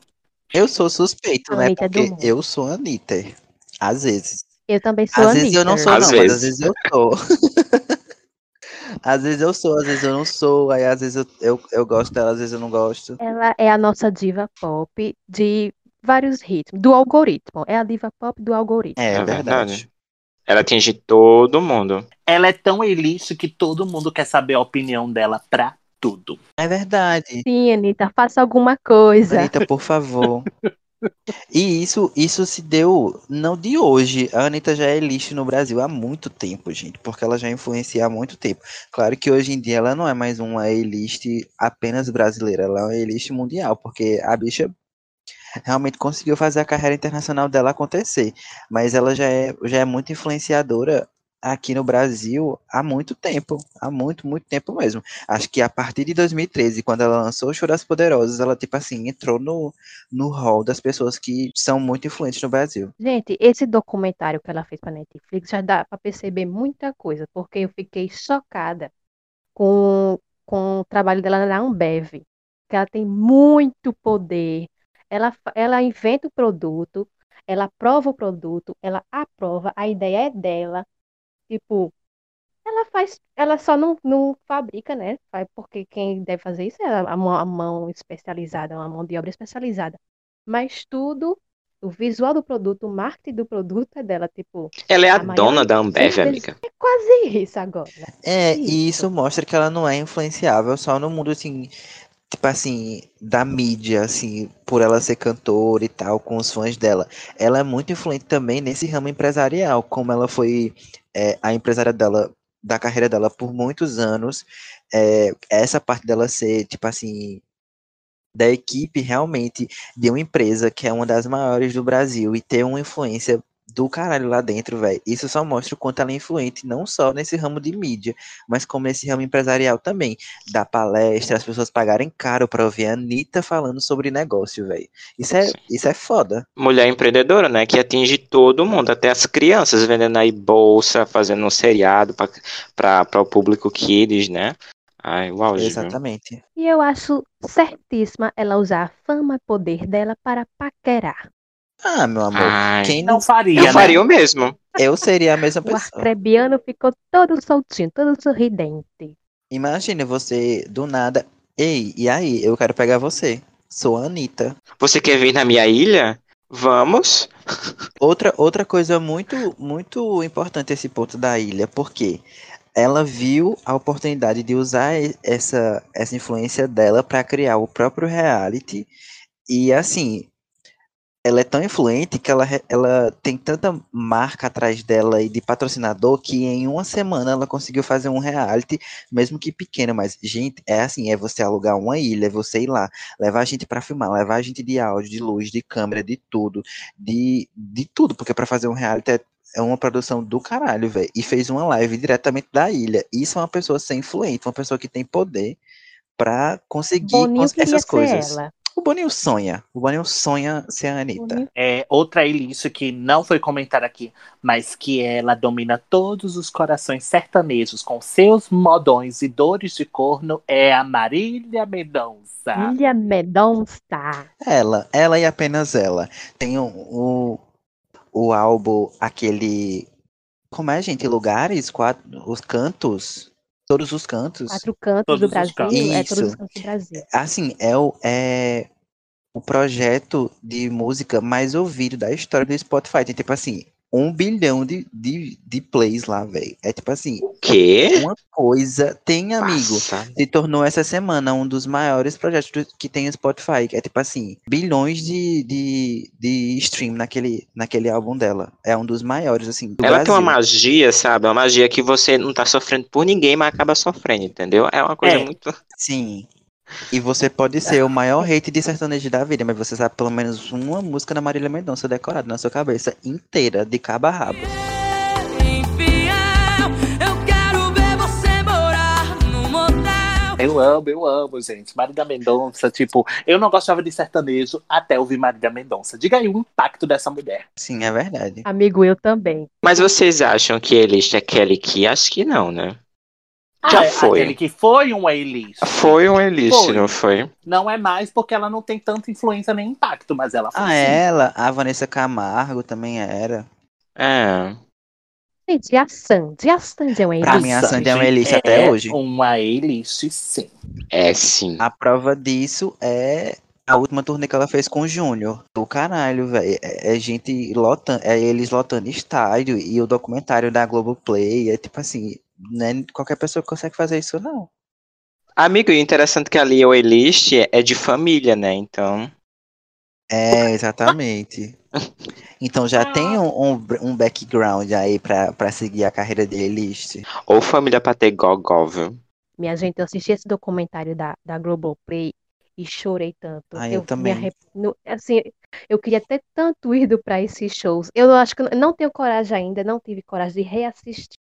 Eu sou suspeito, A né? Anitta é Porque mundo. eu sou Anitta. Às vezes. Eu também sou Às vezes eu não Anitta. sou, Às não, mas às vezes. vezes eu sou. às vezes eu sou, às vezes eu não sou. Aí às vezes eu, eu, eu gosto dela, às vezes eu não gosto. Ela é a nossa diva pop de vários ritmos, do algoritmo. É a diva pop do algoritmo. É, É verdade. verdade. Ela atinge todo mundo. Ela é tão A-list que todo mundo quer saber a opinião dela pra tudo. É verdade. Sim, Anitta, faça alguma coisa. Anitta, por favor. E isso, isso se deu não de hoje. A Anitta já é lixo no Brasil há muito tempo, gente, porque ela já influencia há muito tempo. Claro que hoje em dia ela não é mais uma A-list apenas brasileira, ela é uma A-list mundial, porque a bicha realmente conseguiu fazer a carreira internacional dela acontecer. Mas ela já é, já é muito influenciadora aqui no Brasil há muito tempo, há muito, muito tempo mesmo. Acho que a partir de 2013, quando ela lançou das Poderosas, ela, tipo assim, entrou no, no hall das pessoas que são muito influentes no Brasil. Gente, esse documentário que ela fez para Netflix já dá para perceber muita coisa, porque eu fiquei chocada com, com o trabalho dela na Ambev, que ela tem muito poder. Ela, ela inventa o produto, ela prova o produto, ela aprova, a ideia é dela. Tipo, ela faz, ela só não, não fabrica, né? Faz porque quem deve fazer isso é a mão, a mão especializada, uma mão de obra especializada. Mas tudo, o visual do produto, o marketing do produto é dela, tipo, Ela é a, A dona da Ambev, amiga. é quase isso agora. É, e Isso. isso mostra que ela não é influenciável só no mundo, assim, tipo assim, da mídia, assim, por ela ser cantora e tal, com os fãs dela. Ela é muito influente também nesse ramo empresarial, como ela foi é, a empresária dela, da carreira dela por muitos anos. É, essa parte dela ser, tipo assim, da equipe realmente de uma empresa que é uma das maiores do Brasil e ter uma influência do caralho lá dentro, velho. Isso só mostra o quanto ela é influente, não só nesse ramo de mídia, mas como nesse ramo empresarial também. Da palestra, as pessoas pagarem caro pra ouvir a Anitta falando sobre negócio, velho. Isso é, isso é foda. Mulher empreendedora, né? Que atinge todo mundo, até as crianças vendendo aí bolsa, fazendo um seriado para o público kids, né? Ai, o auge, viu? Exatamente. E eu acho certíssima ela usar a fama e poder dela para paquerar. Ah, meu amor. Ai, Quem não. Não faria, eu né? faria o mesmo. Eu seria a mesma O pessoa. arcrebiano ficou todo soltinho, todo sorridente. Imagine você do nada. Ei, e aí? Eu quero pegar você. Sou a Anitta. Você quer vir na minha ilha? Vamos. Outra, outra coisa muito, muito importante esse ponto da ilha, porque ela viu a oportunidade de usar essa, essa influência dela para criar o próprio reality. E assim, ela é tão influente que ela, ela tem tanta marca atrás dela e de patrocinador que em uma semana ela conseguiu fazer um reality, mesmo que pequeno, mas gente, é assim, é você alugar uma ilha, é você ir lá, levar a gente para filmar, levar a gente de áudio, de luz, de câmera, de tudo, de, de tudo, porque para fazer um reality é, é uma produção do caralho, velho. E fez uma live diretamente da ilha. Isso é uma pessoa sem influente, uma pessoa que tem poder pra conseguir Boninho essas coisas. ela. O Boninho sonha. O Boninho sonha ser a Anitta. É outra elite que não foi comentada aqui, mas que ela domina todos os corações sertanejos com seus modões e dores de corno é a Marília Mendonça. Ilha Mendonça. Ela, ela e apenas ela. Tem o, o, o álbum, aquele. Como é, gente? Lugares? Quatro, os cantos? Todos os cantos. Quatro cantos Todos do os Brasil. cantos. É todos os cantos do Brasil. Assim, é o, é o projeto de música mais ouvido da história do Spotify. Tem tipo assim, um bilhão de, de, de plays lá, velho. É tipo assim, O quê? uma coisa. Tem, amigo. Passa. Se tornou essa semana um dos maiores projetos que tem o Spotify. É tipo assim, bilhões de, de, de stream naquele, naquele álbum dela. É um dos maiores, assim, do Ela tem uma Brasil. magia, sabe? Uma magia que você não tá sofrendo por ninguém, mas acaba sofrendo, entendeu? É uma coisa É. muito. Sim. E você pode ser o maior hate de sertanejo da vida, mas você sabe pelo menos uma música da Marília Mendonça decorada na sua cabeça inteira, de cabo a rabo. Eu amo, eu amo, gente. Marília Mendonça, tipo, eu não gostava de sertanejo até ouvir Marília Mendonça. Diga aí o impacto dessa mulher. Sim, é verdade. Amigo, eu também. Mas vocês acham que Elist é Kelly Key? Acho que não, né? Já é, foi. Aquele que foi um A-list. Foi um Elist, Foi. não foi? Não é mais porque ela não tem tanta influência nem impacto, mas ela foi Ah, sim. ela, a Vanessa Camargo também era. É. Gente, e a Sandy? A Sandy é uma Pra elite? mim, a Sandy é uma Sandy elite até hoje. Uma A-list, sim. É sim. A prova disso é a última turnê que ela fez com o Júnior. Do caralho, velho. É, é gente lotando, é eles lotando estádio e o documentário da Globoplay. É tipo assim, né, qualquer pessoa consegue fazer isso, não. Amigo, e interessante que ali o Elist é de família, né? Então. É, exatamente. Então já tem um, um, um background aí pra, pra seguir a carreira de Elist. Ou família pra ter gogó, viu? Minha gente, eu assisti esse documentário da, da Globoplay e chorei tanto. Ah, eu me também. arrep- assim, eu queria ter tanto ido para esses shows. Eu acho que eu não tenho coragem ainda, não tive coragem de reassistir.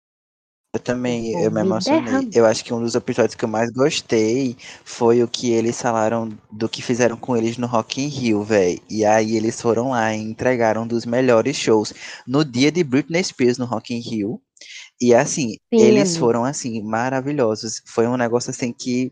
Eu também, Vou eu me emocionei. Eu acho que um dos episódios que eu mais gostei foi o que eles falaram do que fizeram com eles no Rock in Rio, velho. E aí eles foram lá e entregaram um dos melhores shows no dia de Britney Spears no Rock in Rio. E assim, Sim, eles foram assim maravilhosos. Foi um negócio assim que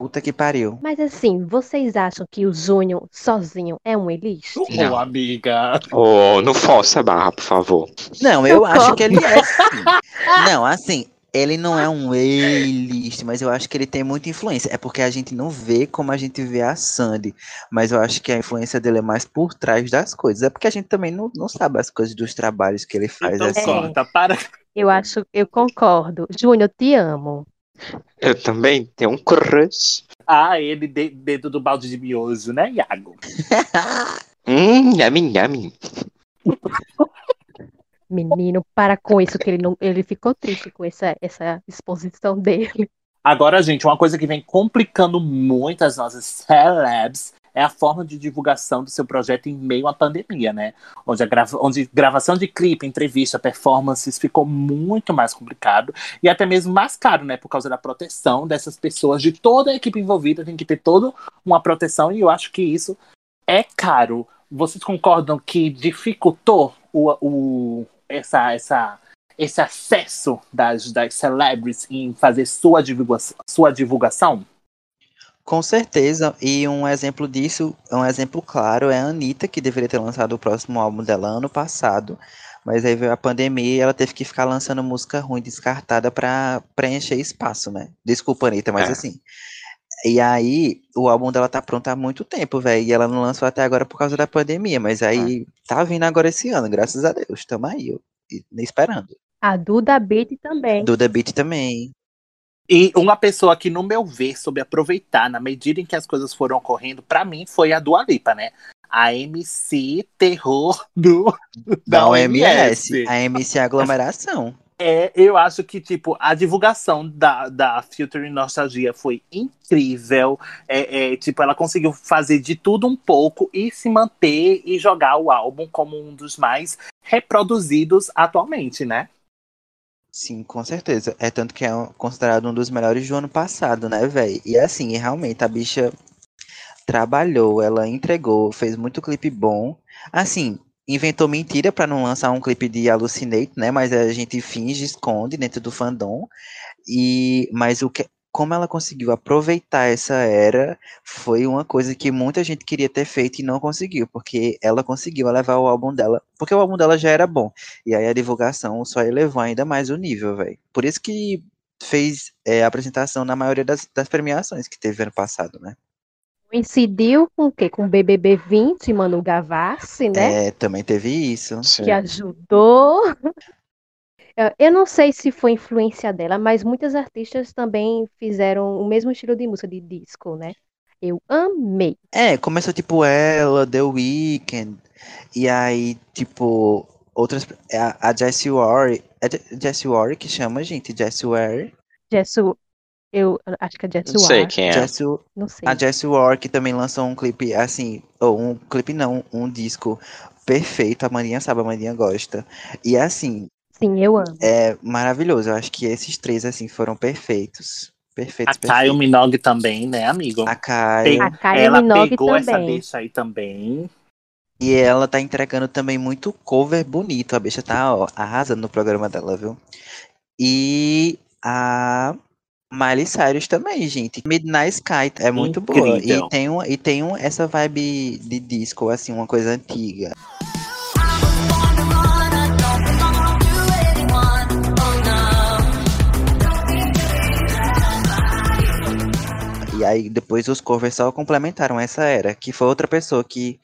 puta que pariu. Mas assim, vocês acham que o Júnior sozinho é um elite? Não. Ô, amiga. Oh, não força a barra, por favor. Não, eu Socorro. acho que ele é sim. Não, assim, ele não é um A-list, mas eu acho que ele tem muita influência. É porque a gente não vê como a gente vê a Sandy. Mas eu acho que a influência dele é mais por trás das coisas. É porque a gente também não, não sabe as coisas dos trabalhos que ele faz. Então assim. corta, para. Eu acho, eu concordo. Júnior, eu te amo. Eu também tenho um crush. Ah, ele de- dentro do balde de miojo, né, Iago? Hum, yummy, yummy. Menino, para com isso, que ele não, ele ficou triste com essa, essa exposição dele. Agora, gente, uma coisa que vem complicando muito as nossas celebs é a forma de divulgação do seu projeto em meio à pandemia, né? Onde a grava- onde gravação de clipe, entrevista, performances ficou muito mais complicado e até mesmo mais caro, né? Por causa da proteção dessas pessoas, de toda a equipe envolvida, tem que ter toda uma proteção e eu acho que isso é caro. Vocês concordam que dificultou o, o- essa, essa, esse acesso das, das celebrities em fazer sua? Sua divulgação? Com certeza, e um exemplo disso, um exemplo claro, é a Anitta, que deveria ter lançado o próximo álbum dela ano passado, mas aí veio a pandemia e ela teve que ficar lançando música ruim, descartada pra preencher espaço, né? Desculpa, Anitta, mas É. assim. E aí, o álbum dela tá pronto há muito tempo, velho, e ela não lançou até agora por causa da pandemia, mas aí tá vindo agora esse ano, graças a Deus, tamo aí, ó, e- esperando. A Duda Beat também. Duda Beat também. E uma pessoa que, no meu ver, soube aproveitar na medida em que as coisas foram ocorrendo, pra mim, foi a Dua Lipa, né? A MC terror do, Da da OMS, OMS. a MC Aglomeração. É, eu acho que, tipo, a divulgação da, da Filtering Nostalgia foi incrível. É, é, tipo, ela conseguiu fazer de tudo um pouco e se manter e jogar o álbum como um dos mais reproduzidos atualmente, né? Sim, com certeza. É tanto que é considerado um dos melhores do ano passado, né, velho? E assim, realmente, a bicha. trabalhou, ela entregou, fez muito clipe bom. Assim, inventou mentira pra não lançar um clipe de Hallucinate, né? Mas a gente finge, esconde dentro do fandom. E mas o que como ela conseguiu aproveitar essa era foi uma coisa que muita gente queria ter feito e não conseguiu, porque ela conseguiu levar o álbum dela, porque o álbum dela já era bom. E aí a divulgação só elevou ainda mais o nível, velho. Por isso que fez é, a apresentação na maioria das, das premiações que teve ano passado, né? Coincidiu com o quê? Com o BBB 20, Manu Gavassi, né? É, também teve isso. Sim. Que ajudou. Eu- Eu não sei se foi influência dela, mas muitas artistas também fizeram o mesmo estilo de música de disco, né? Eu amei. É, começou tipo ela, The Weeknd, e aí, tipo, outras. A, a Jessie Ware. É Je- Jessie Ware que chama, gente? Jessie Ware. Jessu, eu acho que é Jessu Não sei quem é. Jessie, não sei. a Jessie Ware que também lançou um clipe, assim, ou um clipe não, um disco perfeito. A Marinha sabe, a Marinha gosta. E assim, Sim, eu amo. é maravilhoso. Eu acho que esses três, assim, foram perfeitos. Perfeitos, A perfeitos. Minogue também, né, amigo? A Kylie. A Kylie ela Minogue pegou essa também. deixa aí também. E ela tá entregando também muito cover bonito. A bicha tá, ó, arrasando no programa dela, viu? E a Miley Cyrus também, gente. Midnight Sky é muito boa. Incrível. E tem, um, e tem um, essa vibe de disco, assim, uma coisa antiga. Aí depois os covers só complementaram essa era, que foi outra pessoa que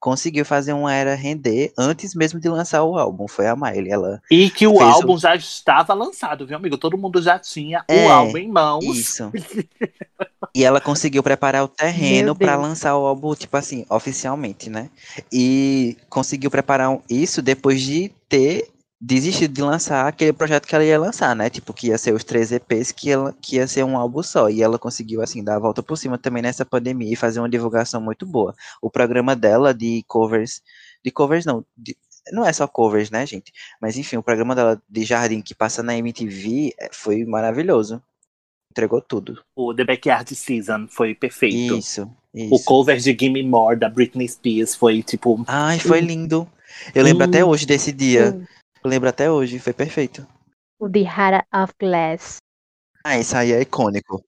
conseguiu fazer uma era render antes mesmo de lançar o álbum. Foi a Miley. Ela E que o Fez o- álbum já estava lançado, viu, amigo? Todo mundo já tinha É, o álbum em mãos. Isso. E ela conseguiu preparar o terreno Deus. lançar o álbum, tipo assim, oficialmente, né? E conseguiu preparar isso depois de ter desistido de lançar aquele projeto que ela ia lançar, né? Tipo, que ia ser os três EPs, que, ela, que ia ser um álbum só. E ela conseguiu, assim, dar a volta por cima também nessa pandemia e fazer uma divulgação muito boa. O programa dela de covers, de covers não, de- não é só covers, né, gente? Mas enfim, o programa dela de Jardim que passa na MTV é, foi maravilhoso. Entregou tudo. O The Backyard Season foi perfeito. Isso, O isso. cover de Gimme More da Britney Spears foi tipo. Ai, foi lindo. Eu lembro até Hum. hoje desse dia. Sim. Lembro até hoje, foi perfeito. O The Heart of Glass. Ah, isso aí é icônico.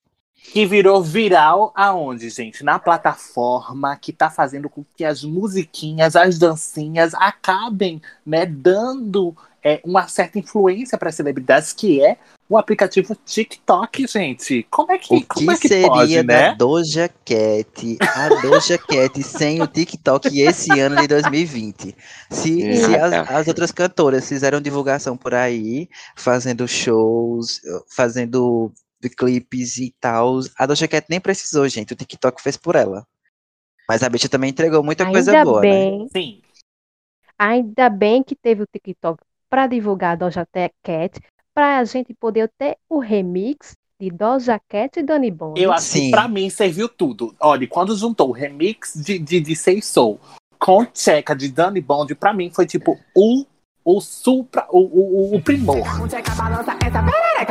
Que virou viral aonde, gente? Na plataforma que tá fazendo com que as musiquinhas, as dancinhas acabem, né, dando é, uma certa influência para celebridades, que é o aplicativo TikTok, gente. Como é que, O como que é que seria pode, da né? Doja Cat, a Doja Cat sem o TikTok esse ano de 2020? Se, se as, as outras cantoras fizeram divulgação por aí, fazendo shows, fazendo clipes e tal, a Doja Cat nem precisou, gente. O TikTok fez por ela. Mas a bicha também entregou muita coisa Ainda boa, né? bem, Sim. ainda bem que teve o TikTok para divulgar a Doja Cat, para a gente poder ter o remix de Doja Cat e Dani Bond. Eu acho Sim. que pra mim serviu tudo. Olha, quando juntou o remix de, de, de Say Soul com Checa de Danny Bond, pra mim foi tipo o, o supra, o, o, o primor.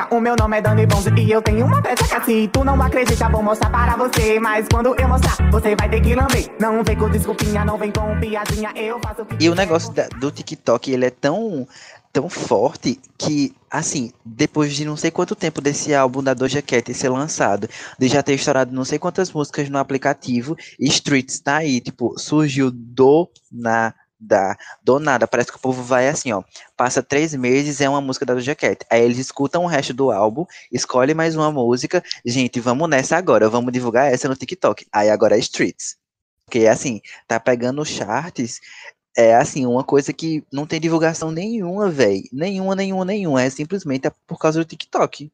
O meu nome é Dani Bond e eu tenho uma peça Se tu não acredita, vou mostrar para você. Mas quando eu mostrar, você vai ter que lamber. Não vem com desculpinha, não vem com piadinha. Eu faço o que E o negócio da- do TikTok, ele é tão, tão forte que, assim, depois de não sei quanto tempo desse álbum da Doja Cat ser lançado, de já ter estourado não sei quantas músicas no aplicativo, Streets tá aí, tipo, surgiu do nada. Do nada, parece que o povo vai assim, ó. Passa três meses, é uma música da Doja Cat. Aí eles escutam o resto do álbum, escolhem mais uma música. Gente, vamos nessa agora, vamos divulgar essa no TikTok. Aí agora é Streets. Porque, assim, tá pegando charts é assim, uma coisa que não tem divulgação nenhuma, velho. Nenhuma, nenhuma, nenhuma. É simplesmente por causa do TikTok.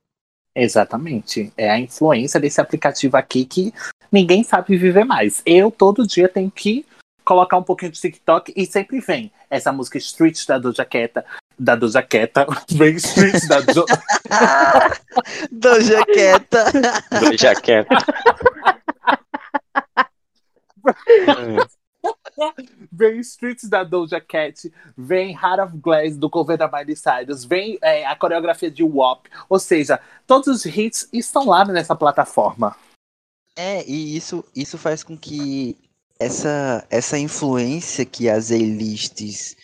Exatamente. É a influência desse aplicativo aqui que ninguém sabe viver mais. Eu todo dia tenho que colocar um pouquinho de TikTok e sempre vem essa música Street da Doja Cat, da Doja Cat, vem Street da Do... Doja Quieta. Já quer. vem Streets da Doja Cat, vem Heart of Glass do cover da Miley Cyrus, vem é, a coreografia de WAP, ou seja, todos os hits estão lá nessa plataforma. É, e isso, isso faz com que essa, essa influência que as elites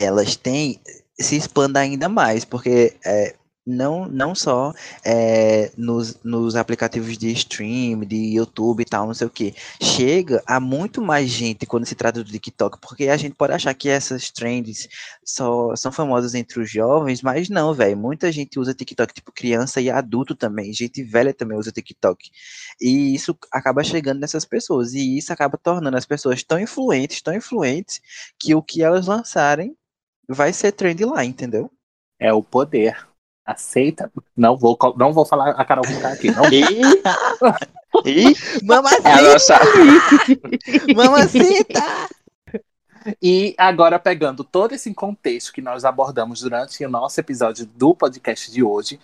elas têm se expanda ainda mais, porque é, não, não só é, nos, nos aplicativos de stream, de YouTube e tal, não sei o que. Chega a muito mais gente quando se trata do TikTok, porque a gente pode achar que essas trends só são famosas entre os jovens, mas não, velho. Muita gente usa TikTok, tipo criança e adulto também. Gente velha também usa TikTok. E isso acaba chegando nessas pessoas. E isso acaba tornando as pessoas tão influentes, tão influentes, que o que elas lançarem vai ser trend lá, entendeu? É o poder. Aceita? Não vou, não vou falar a Carol Conká aqui. Não. E, e Mamacita! é nossa. Mamacita! E agora, pegando todo esse contexto que nós abordamos durante o nosso episódio do podcast de hoje,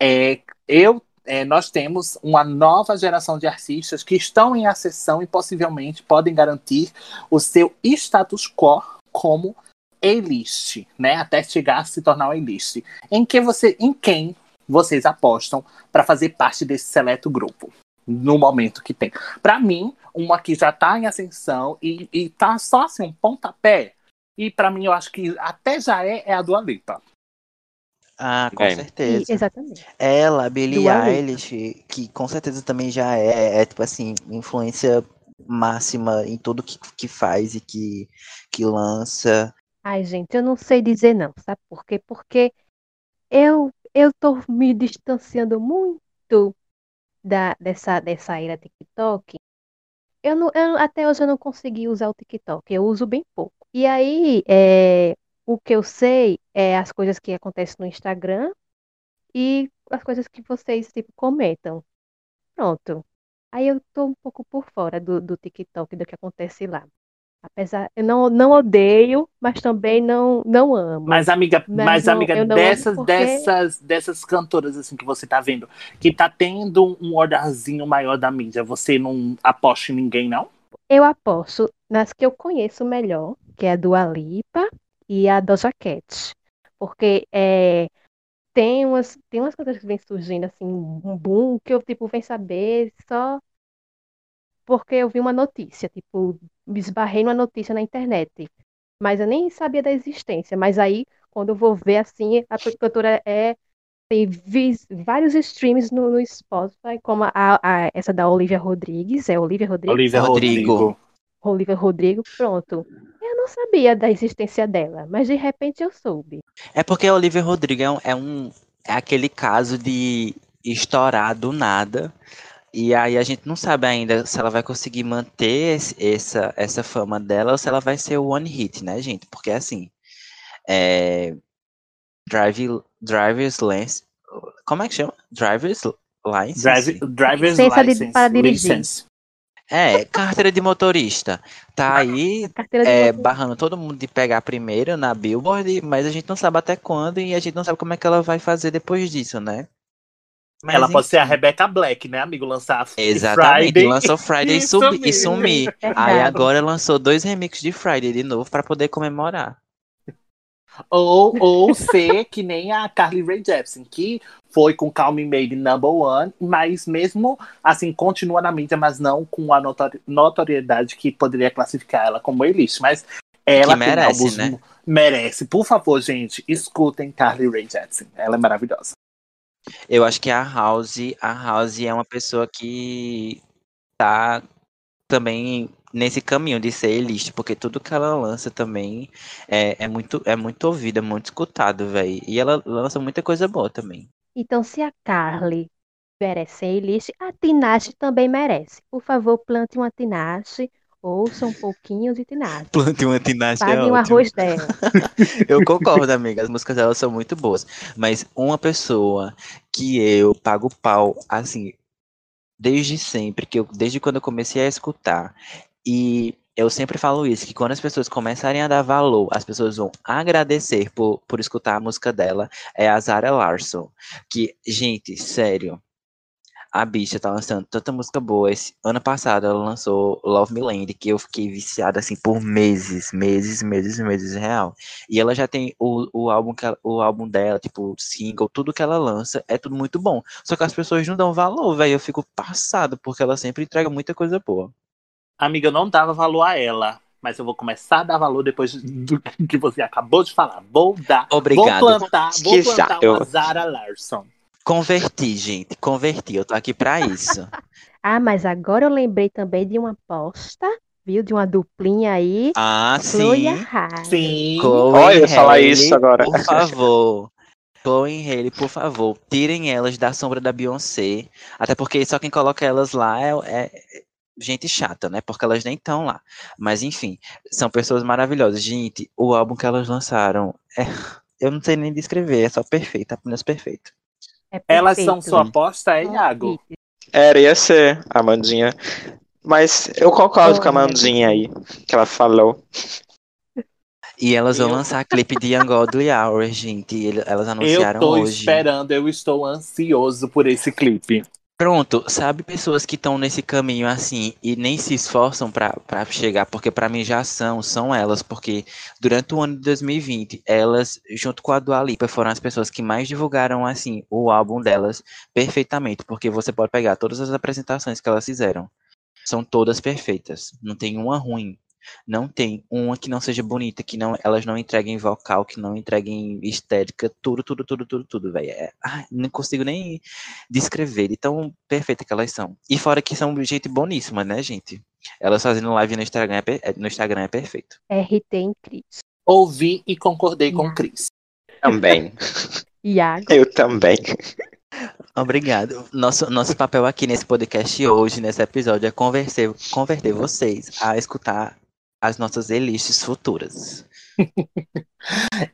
é, eu, é, nós temos uma nova geração de artistas que estão em ascensão e possivelmente podem garantir o seu status quo como A-list, né? Até chegar a se tornar um A-list. Em que você, em quem vocês apostam para fazer parte desse seleto grupo? No momento que tem. Para mim, uma que já tá em ascensão e, e tá só assim, um pontapé. E para mim, eu acho que até já é, é a Dua Lipa. Ah, com É. certeza. Exatamente. Ela, a Billie Dua Lipa. Eilish, que com certeza também já é, é, tipo assim, influência máxima em tudo que, que faz e que, que lança. Ai, gente, eu não sei dizer não, sabe por quê? Porque eu eu tô me distanciando muito da dessa dessa era TikTok. Eu não, eu, até hoje eu não consegui usar o TikTok, eu uso bem pouco. E aí, é, o que eu sei é as coisas que acontecem no Instagram e as coisas que vocês, tipo, comentam. Pronto. Aí eu tô um pouco por fora do, do TikTok, do que acontece lá. Apesar, eu não, não odeio, mas também não, não amo. Mas, amiga, Mas mas, não- amiga dessas, porque- dessas, dessas cantoras assim que você tá vendo, que tá tendo um olharzinho maior da mídia, você não aposta em ninguém, não? Eu aposto nas que eu conheço melhor, que é a Dua Lipa e a Doja Cat. Porque é, tem umas, tem umas coisas que vem surgindo, assim, um boom, que eu, tipo, vem saber só porque eu vi uma notícia, tipo, me esbarrei numa notícia na internet. Mas eu nem sabia da existência. Mas aí, quando eu vou ver, assim, a cantora é... Tem vis- vários streams no, no Spotify, como a, a- essa da Olivia Rodrigues, é Olivia Rodrigues? Olivia Rodrigo. Rodrigo. Olivia Rodrigo, pronto. Eu não sabia da existência dela, mas de repente eu soube. É porque a Olivia Rodrigo é um, é um- é aquele caso de estourar do nada. E aí a gente não sabe ainda se ela vai conseguir manter esse- essa, essa fama dela ou se ela vai ser o one hit, né, gente? Porque assim, é, Drive, Driver's License, como é que chama? Driver's License? Drive, driver's Licença de- license. para dirigir. license. É, carteira de motorista. Tá aí Carteira de é, barrando todo mundo de pegar primeiro na Billboard, mas a gente não sabe até quando e a gente não sabe como é que ela vai fazer depois disso, né? Mas, Ela pode ser a. Rebecca Black, né, amigo? Lançar Exatamente, Friday. lançou Friday e, e sumir. e sumir. Aí Verdade. agora lançou dois remixes de Friday de novo pra poder comemorar. Ou, ou ser que nem a Carly Rae Jepsen, que foi com Calm Me Made number one, mas mesmo assim continua na mídia, mas não com a notori- notoriedade que poderia classificar ela como elite. Mas ela Que merece, né? Merece. Por favor, gente, escutem Carly Rae Jepsen. Ela é maravilhosa. Eu acho que a House, a House é uma pessoa que tá também nesse caminho de ser elite, porque tudo que ela lança também é, é muito é muito ouvido, é muito escutado, velho. E ela lança muita coisa boa também. Então, se a Carly merece a elite, a Tinashe também merece. Por favor, plante uma Tinashe, ouça um pouquinho de Tinashe. Plante uma tinashe é Pague o ótimo. arroz dela. Eu concordo, amiga. As músicas dela são muito boas. Mas uma pessoa que eu pago pau, assim, desde sempre, que eu, desde quando eu comecei a escutar, e eu sempre falo isso, que quando as pessoas começarem a dar valor, as pessoas vão agradecer por, por escutar a música dela, é a Zara Larson. Que, gente, sério. A bicha tá lançando tanta música boa. Esse ano passado ela lançou Love Me Land, que eu fiquei viciada assim por meses, meses, meses, meses real. E ela já tem o, o álbum que ela- o álbum dela, tipo, single, tudo que ela lança é tudo muito bom. Só que as pessoas não dão valor, velho. Eu fico passado porque ela sempre entrega muita coisa boa. Amiga, eu não dava valor a ela. Mas eu vou começar a dar valor depois do que você acabou de falar. Vou dar. Obrigado. Vou plantar, vou plantar uma Zara Larson. Converti, gente, converti. Eu tô aqui pra isso. Ah, mas agora eu lembrei também de uma aposta, viu? De uma duplinha aí. Ah, Chloe e sim. Sim. Chloe Olha, eu falar isso agora. Por favor. Chloe e Hailey, por favor, tirem elas da sombra da Beyoncé. Até porque só quem coloca elas lá é, é gente chata, né? Porque elas nem estão lá. Mas enfim, são pessoas maravilhosas. Gente, o álbum que elas lançaram é. Eu não sei nem descrever, é só perfeito, apenas perfeito. É Elas são sua aposta, é, Iago? Era, ia ser a Amandinha. Mas eu concordo com a. Amandinha aí, que ela falou. E elas vão Eu- lançar clipe de Ungodly Hours, gente. e ele- Elas Eu anunciaram tô hoje. esperando, eu estou ansioso por esse clipe. Pronto, sabe pessoas que estão nesse caminho assim e nem se esforçam pra chegar, porque pra mim já são, são elas, porque durante o ano de 2020, elas, junto com a Dua Lipa, foram as pessoas que mais divulgaram assim o álbum delas perfeitamente, porque você pode pegar todas as apresentações que elas fizeram, são todas perfeitas, não tem uma ruim. Não tem uma que não seja bonita, que não, elas não entreguem vocal, que não entreguem estética, tudo, tudo, tudo, tudo, tudo, velho. É, não consigo nem descrever de tão perfeita que elas são. E fora que são gente boníssima, né, gente? Elas fazendo live no Instagram é, é- no Instagram é perfeito. RT em Cris. Ouvi e concordei com. Cris. Também. Iago. Eu também. Obrigado. Nosso, nosso papel aqui nesse podcast hoje, nesse episódio, é converter, converter vocês a escutar as nossas playlists futuras.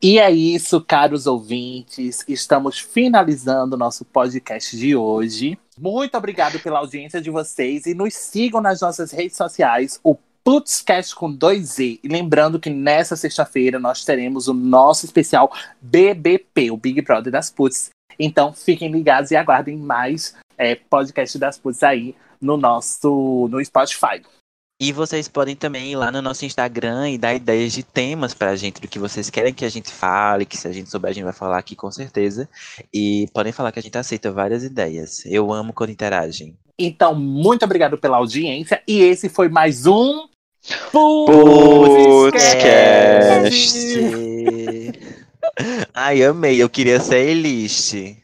E é isso, caros ouvintes. Estamos finalizando nosso podcast de hoje. Muito obrigado pela audiência de vocês e nos sigam nas nossas redes sociais, o Putscast com 2Z. E lembrando que nessa sexta-feira nós teremos o nosso especial BBP, o Big Brother das Puts. Então fiquem ligados e aguardem mais é, podcast das Puts aí no nosso no Spotify. E vocês podem também ir lá no nosso Instagram e dar ideias de temas pra gente, do que vocês querem que a gente fale, que se a gente souber, a gente vai falar aqui com certeza. E podem falar que a gente aceita várias ideias. Eu amo quando interagem. Então, muito obrigado pela audiência. E esse foi mais um. Putscast. Ai, amei. Eu queria ser eliste.